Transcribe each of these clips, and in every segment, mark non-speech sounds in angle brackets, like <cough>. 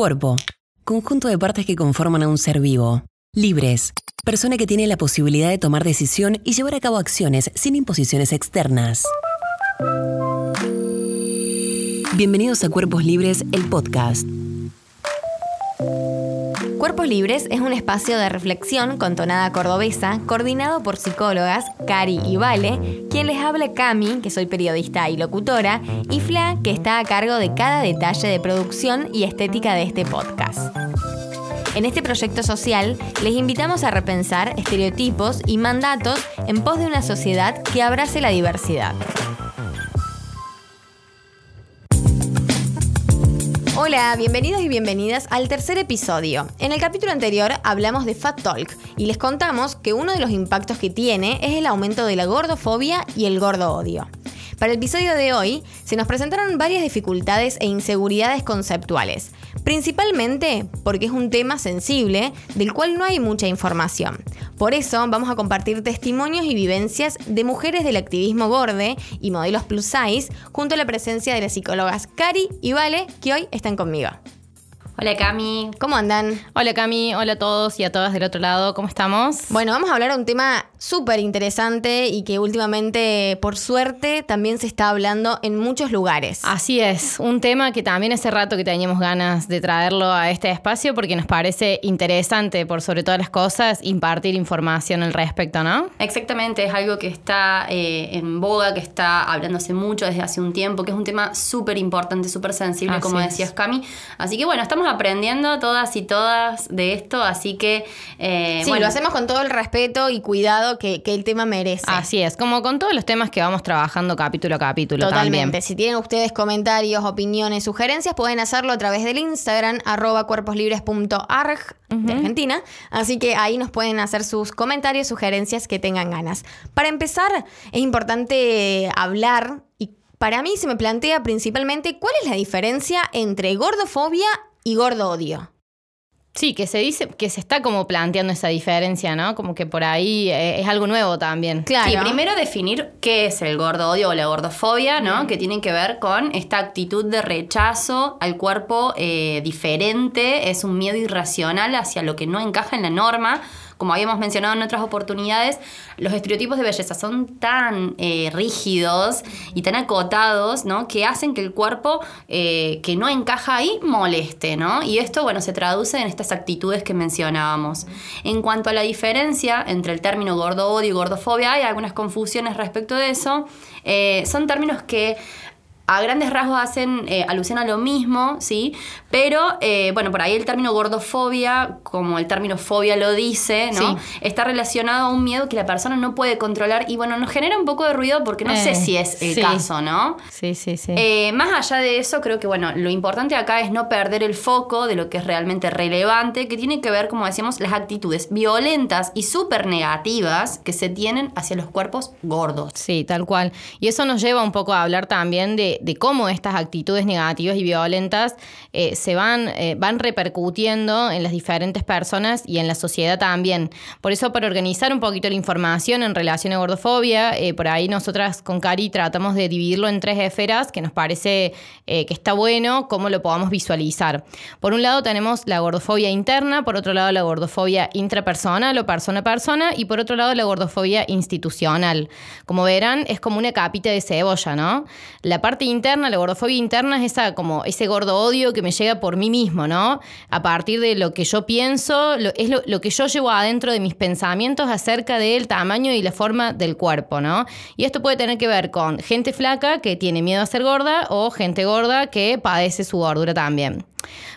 Cuerpo. Conjunto de partes que conforman a un ser vivo. Libres. Persona que tiene la posibilidad de tomar decisión y llevar a cabo acciones sin imposiciones externas. Bienvenidos a Cuerpos Libres, el podcast. Cuerpos Libres es un espacio de reflexión con tonada cordobesa, coordinado por psicólogas Cari y Vale, quien les habla Cami, que soy periodista y locutora, y Fla, que está a cargo de cada detalle de producción y estética de este podcast. En este proyecto social les invitamos a repensar estereotipos y mandatos en pos de una sociedad que abrace la diversidad. Hola, bienvenidos y bienvenidas al tercer episodio. En el capítulo anterior hablamos de Fat Talk y les contamos que uno de los impactos que tiene es el aumento de la gordofobia y el gordo odio. Para el episodio de hoy se nos presentaron varias dificultades e inseguridades conceptuales, principalmente porque es un tema sensible del cual no hay mucha información. Por eso vamos a compartir testimonios y vivencias de mujeres del activismo borde y modelos plus size junto a la presencia de las psicólogas Cari y Vale que hoy están conmigo. Hola Cami. ¿Cómo andan? Hola Cami, hola a todos y a todas del otro lado, ¿cómo estamos? Bueno, vamos a hablar de un tema súper interesante y que últimamente, por suerte, también se está hablando en muchos lugares. Así es, un tema que también hace rato que teníamos ganas de traerlo a este espacio porque nos parece interesante, por sobre todas las cosas, impartir información al respecto, ¿no? Exactamente, es algo que está eh, en boga, que está hablándose mucho desde hace un tiempo, que es un tema súper importante, súper sensible, como decías Cami. Así que bueno, estamos aprendiendo todas y todas de esto, así que... Eh, sí, lo hacemos con todo el respeto y cuidado que, el tema merece. Así es, como con todos los temas que vamos trabajando capítulo a capítulo. Totalmente. Si tienen ustedes comentarios, opiniones, sugerencias, pueden hacerlo a través del Instagram, arroba cuerposlibres.arg de Argentina. Así que ahí nos pueden hacer sus comentarios, sugerencias que tengan ganas. Para empezar, es importante hablar y para mí se me plantea principalmente cuál es la diferencia entre gordofobia y gordo odio. Sí, que se dice que se está como planteando esa diferencia, ¿no? Como que por ahí eh, es algo nuevo también. Claro. Sí, primero definir qué es el gordo odio o la gordofobia, ¿no? Que tiene que ver con esta actitud de rechazo al cuerpo eh, diferente, es un miedo irracional hacia lo que no encaja en la norma como habíamos mencionado en otras oportunidades, los estereotipos de belleza son tan eh, rígidos y tan acotados, ¿no? Que hacen que el cuerpo eh, que no encaja ahí moleste, ¿no? Y esto, bueno, se traduce en estas actitudes que mencionábamos. En cuanto a la diferencia entre el término gordo odio y gordofobia, hay algunas confusiones respecto de eso. Eh, son términos que a grandes rasgos hacen eh, alusión a lo mismo, ¿sí? Pero, eh, bueno, por ahí el término gordofobia, como el término fobia lo dice, ¿no? Está relacionado a un miedo que la persona no puede controlar y, bueno, nos genera un poco de ruido porque no sé eh, si es el caso, ¿no? Sí, sí, sí. más allá de eso, creo que, bueno, lo importante acá es no perder el foco de lo que es realmente relevante, que tiene que ver, como decíamos, las actitudes violentas y súper negativas que se tienen hacia los cuerpos gordos. Sí, tal cual. Y eso nos lleva un poco a hablar también de de, cómo estas actitudes negativas y violentas eh, se van, eh, van repercutiendo en las diferentes personas y en la sociedad también. Por eso, para organizar un poquito la información en relación a gordofobia, eh, por ahí nosotras con Cari tratamos de dividirlo en tres esferas que nos parece que está bueno, cómo lo podamos visualizar. Por un lado tenemos la gordofobia interna, por otro lado la gordofobia intrapersonal o persona a persona y por otro lado la gordofobia institucional. Como verán, es como una capita de cebolla, ¿no? La parte interna, la gordofobia interna es esa, como ese gordo odio que me llega por mí mismo, ¿no? A partir de lo que yo pienso, es lo, que yo llevo adentro de mis pensamientos acerca del tamaño y la forma del cuerpo, ¿no? Y esto puede tener que ver con gente flaca que tiene miedo a ser gorda o gente gorda que padece su gordura también.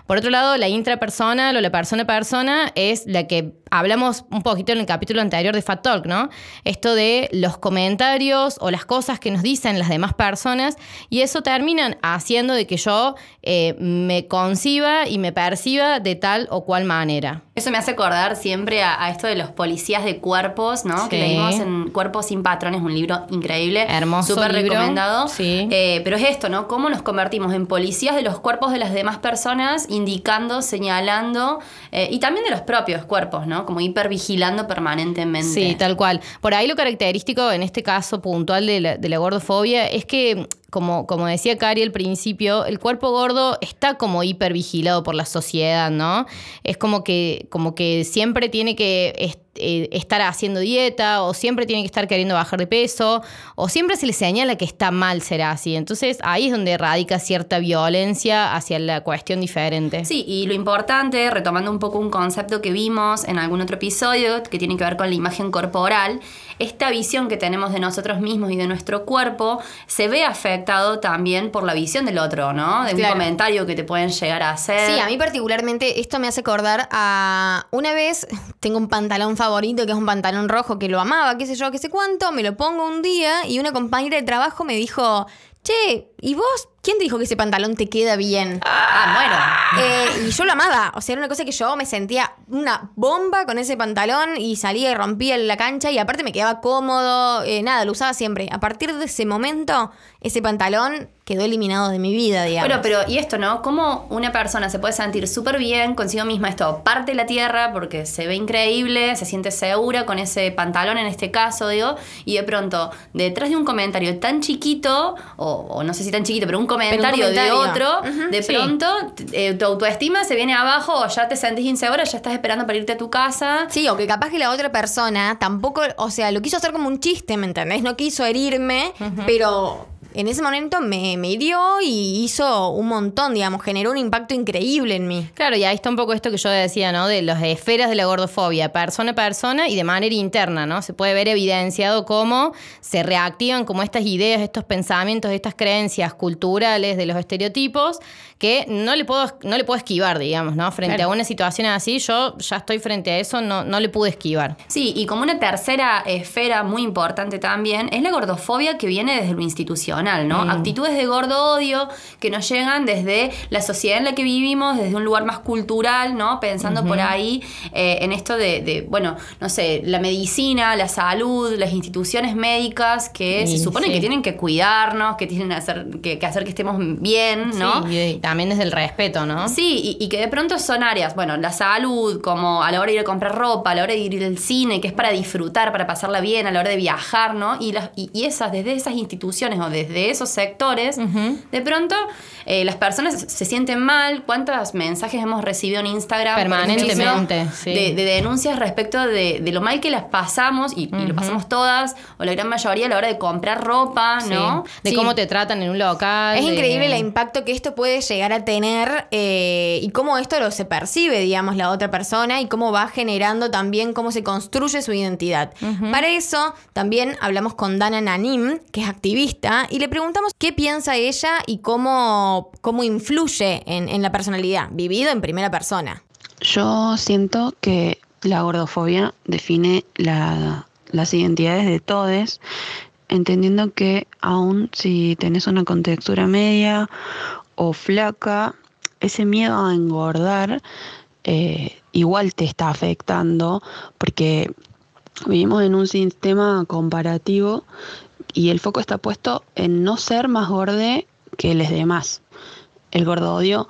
Por otro lado, la intrapersonal o la persona persona es la que hablamos un poquito en el capítulo anterior de Fat Talk, ¿no? Esto de los comentarios o las cosas que nos dicen las demás personas y eso terminan haciendo de que yo eh, me conciba y me perciba de tal o cual manera. Eso me hace acordar siempre a, esto de los policías de cuerpos, ¿no? Que leímos en Cuerpos sin Patrones, un libro increíble. Hermoso. Súper recomendado. Sí. Eh, pero es esto, ¿no? Cómo nos convertimos en policías de los cuerpos de las demás personas, indicando, señalando, eh, y también de los propios cuerpos, ¿no? Como hipervigilando permanentemente. Sí, tal cual. Por ahí lo característico en este caso puntual de la, de la gordofobia es que como, como decía Cari al principio, el cuerpo gordo está como hipervigilado por la sociedad, ¿no? Es como que, como que siempre tiene que eh, estar haciendo dieta o siempre tiene que estar queriendo bajar de peso o siempre se le señala que está mal ser así. Entonces ahí es donde radica cierta violencia hacia la cuestión diferente. Sí, y lo importante, retomando un poco un concepto que vimos en algún otro episodio que tiene que ver con la imagen corporal, esta visión que tenemos de nosotros mismos y de nuestro cuerpo se ve afectado también por la visión del otro, ¿no? De un comentario que te pueden llegar a hacer. Sí, a mí particularmente esto me hace acordar a una vez tengo un pantalón favorito que es un pantalón rojo que lo amaba, qué sé yo, qué sé cuánto, me lo pongo un día y una compañera de trabajo me dijo, che, ¿y vos ¿Quién te dijo que ese pantalón te queda bien? Ah, bueno. Eh, y yo lo amaba. O sea, era una cosa que yo me sentía una bomba con ese pantalón y salía y rompía la cancha y aparte me quedaba cómodo. Eh, nada, lo usaba siempre. A partir de ese momento, ese pantalón quedó eliminado de mi vida, digamos. Bueno, pero y esto, ¿no? ¿Cómo una persona se puede sentir súper bien consigo misma? Esto parte la tierra porque se ve increíble, se siente segura con ese pantalón en este caso, digo, y de pronto, detrás de un comentario tan chiquito, o, o no sé si tan chiquito, pero un comentario, de otro, de pronto eh, tu autoestima se viene abajo o ya te sentís insegura, ya estás esperando para irte a tu casa. Sí, o que capaz que la otra persona tampoco, o sea, lo quiso hacer como un chiste, ¿me entendés? No quiso herirme, pero en ese momento me, me, hirió y hizo un montón, digamos, generó un impacto increíble en mí. Claro, y ahí está un poco esto que yo decía, ¿no? De las esferas de la gordofobia, persona a persona y de manera interna, ¿no? Se puede ver evidenciado cómo se reactivan como estas ideas, estos pensamientos, estas creencias culturales de los estereotipos que no le puedo, no le puedo esquivar, digamos, ¿no? Frente a una situación así, yo ya estoy frente a eso, no, no le pude esquivar. Sí, y como una tercera esfera muy importante también es la gordofobia que viene desde lo institucional, ¿no? Mm. Actitudes de gordo odio que nos llegan desde la sociedad en la que vivimos, desde un lugar más cultural, ¿no? Pensando por ahí eh, en esto de, bueno, no sé, la medicina, la salud, las instituciones médicas que se supone que tienen que cuidarnos, que tienen que hacer que, hacer que estemos bien, ¿no? Sí, también desde el respeto, ¿no? Sí, y, que de pronto son áreas, bueno, la salud, como a la hora de ir a comprar ropa, a la hora de ir al cine, que es para disfrutar, para pasarla bien, a la hora de viajar, ¿no? Y, las, y, esas, desde esas instituciones o desde esos sectores, de pronto eh, las personas se sienten mal. ¿Cuántos mensajes hemos recibido en Instagram? Permanentemente, de, denuncias respecto de, lo mal que las pasamos, y, lo pasamos todas, o la gran mayoría a la hora de comprar ropa, ¿no? De cómo te tratan en un local. Es increíble el impacto que esto puede llegar a tener eh, y cómo esto lo se percibe, digamos, la otra persona y cómo va generando también cómo se construye su identidad. Para eso también hablamos con Dana Nanim, que es activista, y le preguntamos qué piensa ella y cómo cómo, influye en, la personalidad, vivido en primera persona. Yo siento que la gordofobia define las identidades de todos, entendiendo que aun si tenés una contextura media o flaca, ese miedo a engordar eh, igual te está afectando porque vivimos en un sistema comparativo y el foco está puesto en no ser más gordo que los demás. El gordo odio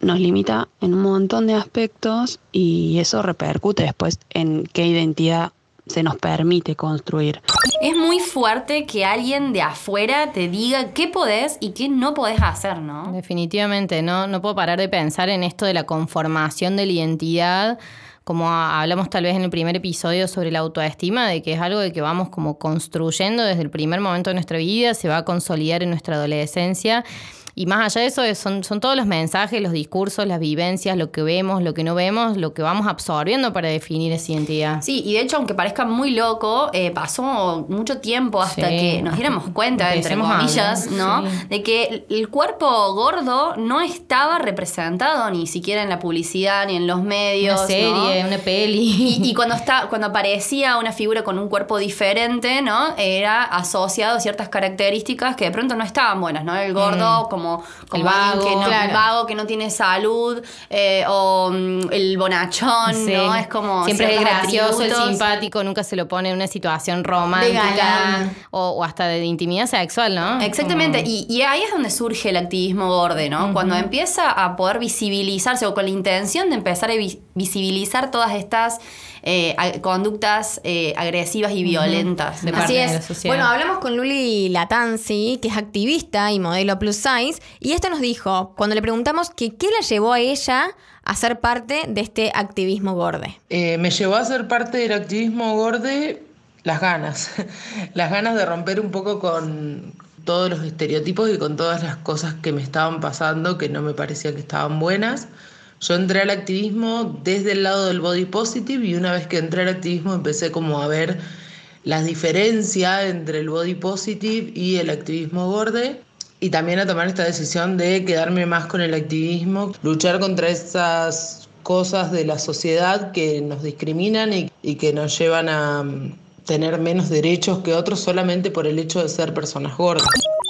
nos limita en un montón de aspectos y eso repercute después en qué identidad se nos permite construir. Es muy fuerte que alguien de afuera te diga qué podés y qué no podés hacer, ¿no? Definitivamente, no, no puedo parar de pensar en esto de la conformación de la identidad como hablamos tal vez en el primer episodio sobre la autoestima, de que es algo de que vamos como construyendo desde el primer momento de nuestra vida, se va a consolidar en nuestra adolescencia y más allá de eso, son, son todos los mensajes, los discursos, las vivencias, lo que vemos, lo que no vemos, lo que vamos absorbiendo para definir esa identidad. Sí, y de hecho, aunque parezca muy loco, eh, pasó mucho tiempo hasta que nos diéramos cuenta, entre comillas, ¿no? De que el cuerpo gordo no estaba representado ni siquiera en la publicidad ni en los medios. Una serie, una peli. Y, <laughs> cuando, está, cuando aparecía una figura con un cuerpo diferente, ¿no? Era asociado a ciertas características que de pronto no estaban buenas, ¿no? El gordo, como como, como El alguien vago, que no, claro. vago, que no tiene salud, eh, o mm, el bonachón, Sí. ¿no? Es como. Siempre es gracioso, el atributos. simpático, nunca se lo pone en una situación romántica o, o hasta de intimidad sexual, ¿no? Exactamente, Como- y, y ahí es donde surge el activismo borde, ¿no? Cuando empieza a poder visibilizarse o con la intención de empezar a vi- visibilizar todas estas eh, conductas eh, agresivas y violentas. De Así parte de la es. sociedad. Bueno, hablamos con Luli Latanzi, que es activista y modelo plus size, y esto nos dijo cuando le preguntamos que qué la llevó a ella a ser parte de este activismo gorde. Eh, me llevó a ser parte del activismo gorde las ganas, <laughs> las ganas de romper un poco con todos los estereotipos y con todas las cosas que me estaban pasando que no me parecía que estaban buenas. Yo entré al activismo desde el lado del body positive y una vez que entré al activismo empecé como a ver las diferencias entre el body positive y el activismo gorde y también a tomar esta decisión de quedarme más con el activismo, luchar contra esas cosas de la sociedad que nos discriminan y, y que nos llevan a mm, tener menos derechos que otros solamente por el hecho de ser personas gordas.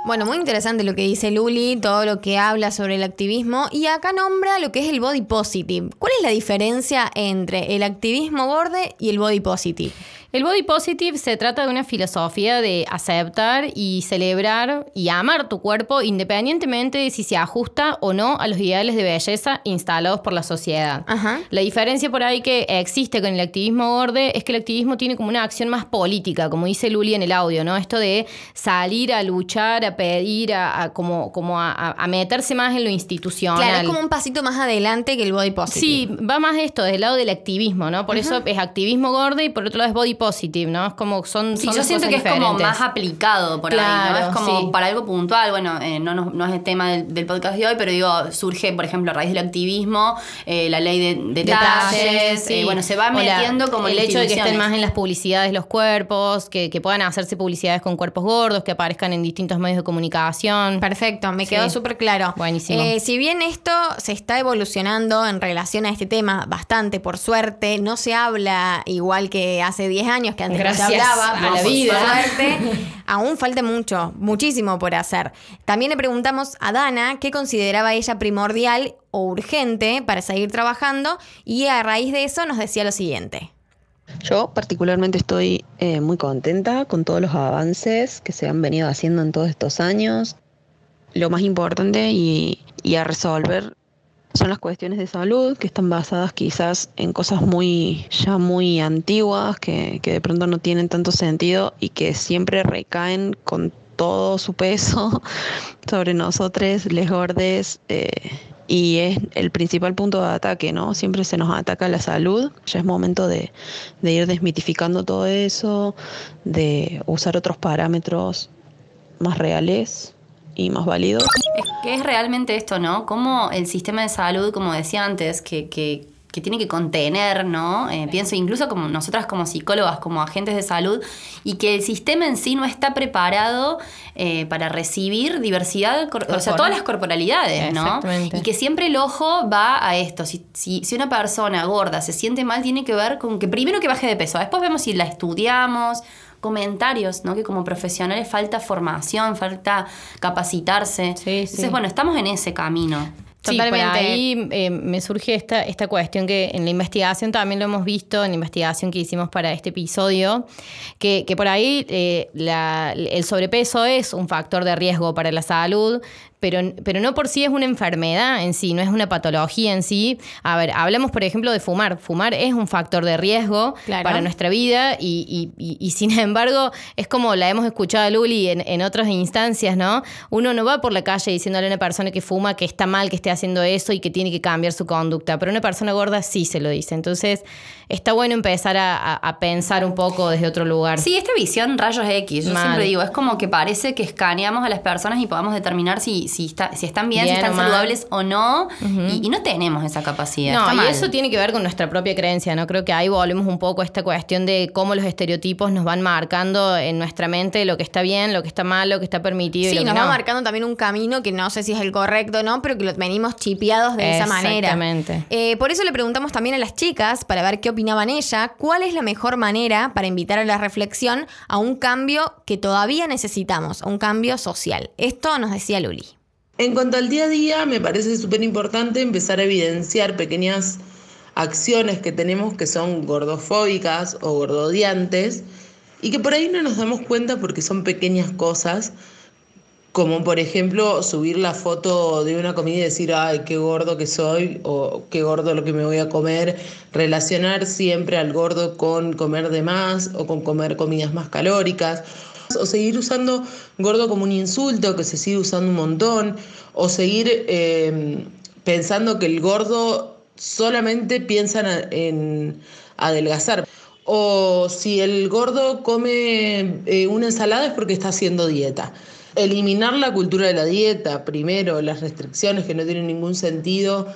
Bueno, muy interesante lo que dice Luli, todo lo que habla sobre el activismo y acá nombra lo que es el body positive. ¿Cuál es la diferencia entre el activismo gorde y el body positive? El body positive se trata de una filosofía de aceptar y celebrar y amar tu cuerpo independientemente de si se ajusta o no a los ideales de belleza instalados por la sociedad. Ajá. La diferencia por ahí que existe con el activismo gorde es que el activismo tiene como una acción más política, como dice Luli en el audio, ¿no? Esto de salir a luchar, a pedir, a, a como, como a, a meterse más en lo institucional. Claro, es como un pasito más adelante que el body positive. Sí, va más esto del lado del activismo, ¿no? Por eso es activismo gordo y por otro lado es body positive, ¿no? Es como son, Sí, son yo siento cosas que es como diferentes. más aplicado por ahí, ¿no? Es como sí. para algo puntual. Bueno, eh, no, nos- no es el tema del, del podcast de hoy, pero digo, surge, por ejemplo, a raíz del activismo, eh, la ley de, de detalles. sí. eh, bueno, se va O la- metiendo como el hecho de que estén más en las publicidades los cuerpos, que, que puedan hacerse publicidades con cuerpos gordos, que aparezcan en distintos medios de comunicación. Perfecto, me quedó súper claro. Buenísimo. Eh, si bien esto se está evolucionando en relación a este tema bastante, por suerte, no se habla igual que hace 10 años, que antes no Gracias se hablaba, a por la <laughs> vida. suerte, aún falta mucho, muchísimo por hacer. También le preguntamos a Dana qué consideraba ella primordial o urgente para seguir trabajando y a raíz de eso nos decía lo siguiente. Yo particularmente estoy eh, muy contenta con todos los avances que se han venido haciendo en todos estos años. Lo más importante y, y a resolver son las cuestiones de salud que están basadas quizás en cosas muy ya muy antiguas que, que de pronto no tienen tanto sentido y que siempre recaen con todo su peso <laughs> sobre nosotros, les gordes. eh, y es el principal punto de ataque, ¿no? Siempre se nos ataca la salud. Ya es momento de, de ir desmitificando todo eso, de usar otros parámetros más reales y más válidos. Es que es realmente esto, ¿no? Como el sistema de salud, como decía antes, que, que, que tiene que contener, ¿no? Eh, pienso incluso como nosotras como psicólogas, como agentes de salud, y que el sistema en sí no está preparado eh, para recibir diversidad, o sea, todas las corporalidades, ¿no? Exactamente. Y que siempre el ojo va a esto. Si, si, si una persona gorda se siente mal, tiene que ver con que primero que baje de peso, después vemos si la estudiamos, comentarios, ¿no? Que como profesionales falta formación, falta capacitarse. Sí, sí. Entonces, bueno, estamos en ese camino. Sí, por Totalmente. ahí eh, me surge esta, esta cuestión que en la investigación también lo hemos visto, en la investigación que hicimos para este episodio, que, que por ahí eh, la- el sobrepeso es un factor de riesgo para la salud, pero, pero no por sí es una enfermedad en sí, no es una patología en sí. A ver, hablamos por ejemplo de fumar. Fumar es un factor de riesgo Claro. para nuestra vida y, y- y- y sin <laughs> embargo es como la hemos escuchado a Luli en, en otras instancias, ¿no? Uno no va por la calle diciéndole a una persona que fuma que está mal que esté haciendo eso y que tiene que cambiar su conducta, pero una persona gorda sí se lo dice. Entonces está bueno empezar a, a- a pensar un poco desde otro lugar. Sí, esta visión rayos X, yo Mal. siempre digo, es como que parece que escaneamos a las personas y podamos determinar si, si, está- si están bien, Bien si están saludables o no, y, y no tenemos esa capacidad. No, está y mal. eso tiene que ver con nuestra propia creencia, ¿no? Creo que ahí volvemos un poco a esta cuestión de cómo los estereotipos nos van marcando en nuestra mente lo que está bien, lo que está mal, lo que está permitido y Sí, lo nos que va no. marcando también un camino que no sé si es el correcto o no, pero que lo venimos chipeados de esa manera. Exactamente. Eh, por eso le preguntamos también a las chicas, para ver qué opinaban ella, cuál es la mejor manera para invitar a la reflexión a un cambio que todavía necesitamos, a un cambio social. Esto nos decía Luli. En cuanto al día a día, me parece súper importante empezar a evidenciar pequeñas acciones que tenemos que son gordofóbicas o gordodiantes y que por ahí no nos damos cuenta porque son pequeñas cosas, como por ejemplo subir la foto de una comida y decir, ay, qué gordo que soy o qué gordo lo que me voy a comer, relacionar siempre al gordo con comer de más o con comer comidas más calóricas o seguir usando gordo como un insulto que se sigue usando un montón, o seguir eh, pensando que el gordo solamente piensa en adelgazar. O si el gordo come eh, una ensalada es porque está haciendo dieta. Eliminar la cultura de la dieta, primero, las restricciones que no tienen ningún sentido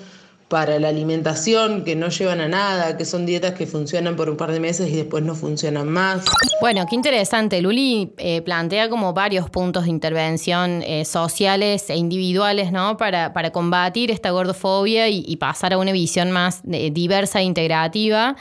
para la alimentación, que no llevan a nada, que son dietas que funcionan por un par de meses y después no funcionan más. Bueno, qué interesante. Luli eh, plantea como varios puntos de intervención eh, sociales e individuales, ¿no? Para, para combatir esta gordofobia y, pasar a una visión más eh, diversa e integrativa.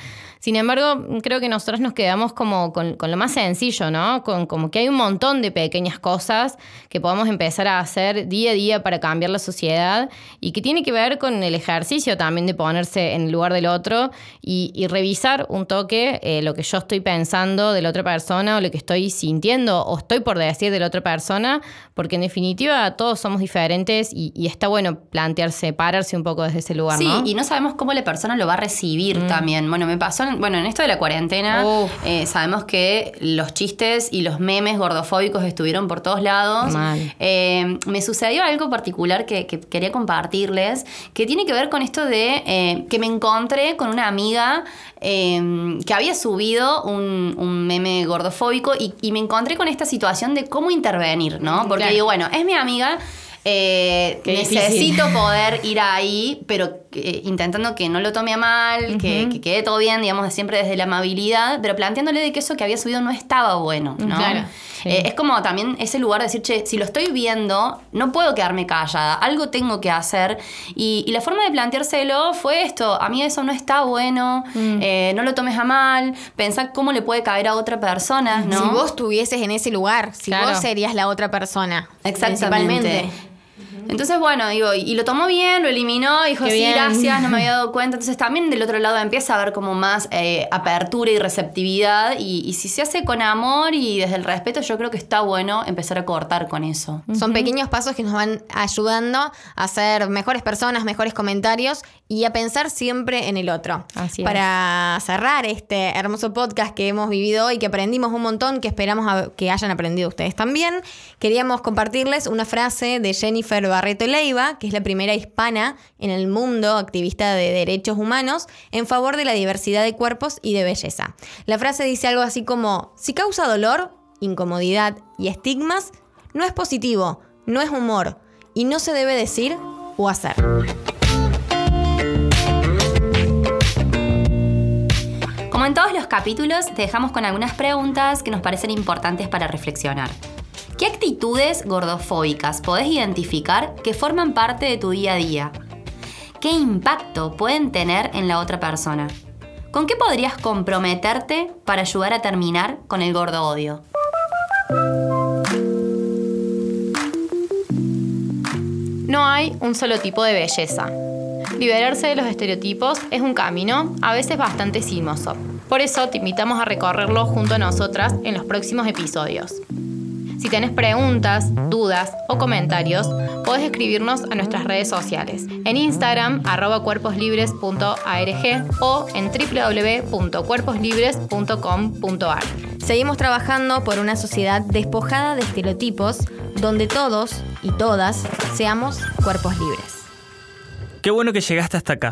Sin embargo, creo que nosotros nos quedamos como con, lo más sencillo, ¿no? Con como que hay un montón de pequeñas cosas que podemos empezar a hacer día a día para cambiar la sociedad y que tiene que ver con el ejercicio también de ponerse en el lugar del otro y, revisar un toque eh, lo que yo estoy pensando de la otra persona o lo que estoy sintiendo o estoy por decir de la otra persona, porque en definitiva todos somos diferentes y, está bueno plantearse, pararse un poco desde ese lugar. Sí, y no sabemos cómo la persona lo va a recibir mm. también. Bueno, me pasó bueno, en esto de la cuarentena, eh, sabemos que los chistes y los memes gordofóbicos estuvieron por todos lados. Eh, me sucedió algo particular que, quería compartirles, que tiene que ver con esto de eh, que me encontré con una amiga que había subido un, meme gordofóbico y, me encontré con esta situación de cómo intervenir, ¿no? Porque digo, bueno, es mi amiga. necesito <laughs> poder ir ahí, pero eh, intentando que no lo tome a mal, que, quede todo bien, digamos, siempre desde la amabilidad, pero planteándole de que eso que había subido no estaba bueno, ¿no? Eh, es como también ese lugar de decir, che, si lo estoy viendo, no puedo quedarme callada, algo tengo que hacer. Y, la forma de planteárselo fue esto, a mí eso no está bueno, mm. eh, no lo tomes a mal, pensar cómo le puede caer a otra persona, ¿no? Si vos estuvieses en ese lugar, si vos serías la otra persona. Exactamente. Entonces, bueno, digo, y lo tomó bien, lo eliminó, dijo, sí, gracias, no me había dado <laughs> cuenta. Entonces también del otro lado empieza a haber como más eh, apertura y receptividad. Y, si se hace con amor y desde el respeto, yo creo que está bueno empezar a cortar con eso. Son pequeños pasos que nos van ayudando a ser mejores personas, mejores comentarios y a pensar siempre en el otro. Así Para cerrar este hermoso podcast que hemos vivido hoy, que aprendimos un montón, que esperamos que hayan aprendido ustedes también, queríamos compartirles una frase de Jennifer Barreto Leiva, que es la primera hispana en el mundo activista de derechos humanos en favor de la diversidad de cuerpos y de belleza. La frase dice algo así como, si causa dolor, incomodidad y estigmas, no es positivo, no es humor y no se debe decir o hacer. Como en todos los capítulos, te dejamos con algunas preguntas que nos parecen importantes para reflexionar. ¿Qué actitudes gordofóbicas podés identificar que forman parte de tu día a día? ¿Qué impacto pueden tener en la otra persona? ¿Con qué podrías comprometerte para ayudar a terminar con el gordo odio? No hay un solo tipo de belleza. Liberarse de los estereotipos es un camino, a veces bastante sinuoso. Por eso te invitamos a recorrerlo junto a nosotras en los próximos episodios. Si tenés preguntas, dudas o comentarios, podés escribirnos a nuestras redes sociales. En Instagram, arroba cuerposlibres.arg o en www.cuerposlibres.com.ar. Seguimos trabajando por una sociedad despojada de estereotipos donde todos y todas seamos cuerpos libres. Qué bueno que llegaste hasta acá